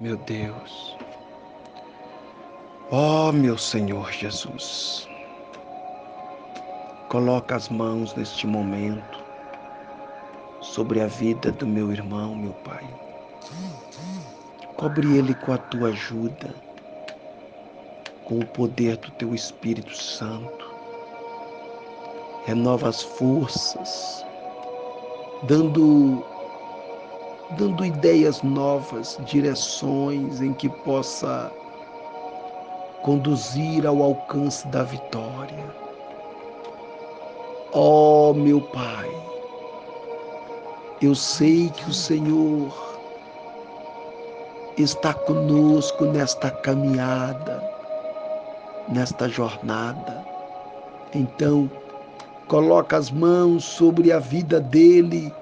meu Deus. Ó oh, meu Senhor Jesus, coloca as mãos neste momento sobre a vida do meu irmão, meu Pai. Cobre ele com a tua ajuda, com o poder do teu Espírito Santo. Renova as forças, dando dando ideias novas, direções em que possa conduzir ao alcance da vitória. Ó oh, meu Pai, eu sei que o Senhor está conosco nesta caminhada, nesta jornada. Então, coloca as mãos sobre a vida dele,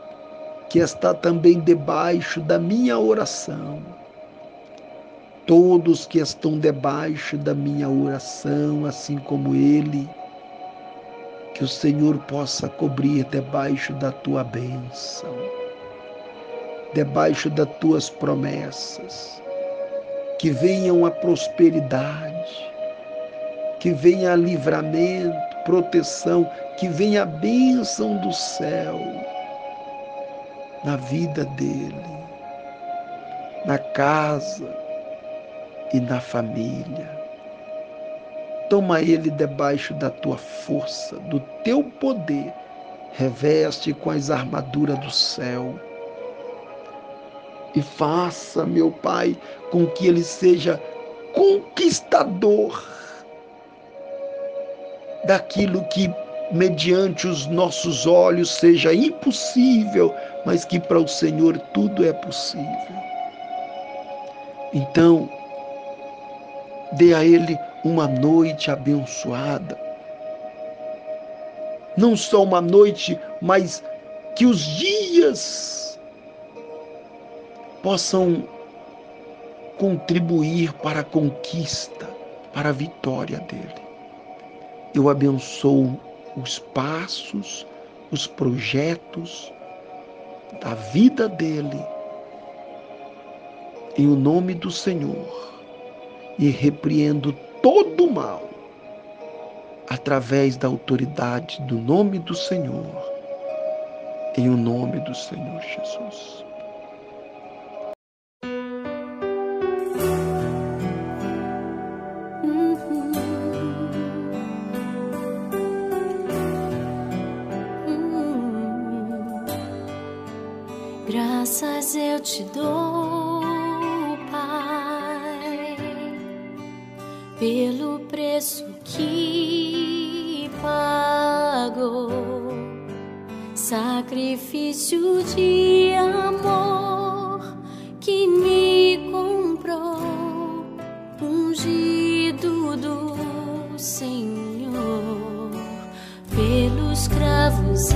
que está também debaixo da minha oração. Todos que estão debaixo da minha oração, assim como ele, que o Senhor possa cobrir debaixo da tua bênção, debaixo das tuas promessas, que venham a prosperidade, que venha livramento, proteção, que venha a bênção do céu na vida dele, na casa e na família Toma ele debaixo da tua força, do teu poder. Reveste com as armaduras do céu. E faça, meu Pai, com que ele seja conquistador daquilo que, mediante os nossos olhos, seja impossível, mas que para o Senhor tudo é possível. Então, dê a ele uma noite abençoada. Não só uma noite, mas que os dias possam contribuir para a conquista, para a vitória dele. Eu abençoo os passos, os projetos da vida dele, em o nome do Senhor, e repreendo todo o mal através da autoridade do nome do Senhor, em o nome do Senhor Jesus. Graças eu te dou, Pai, pelo preço que pagou, sacrifício de amor que me comprou, ungido do Senhor pelos cravos.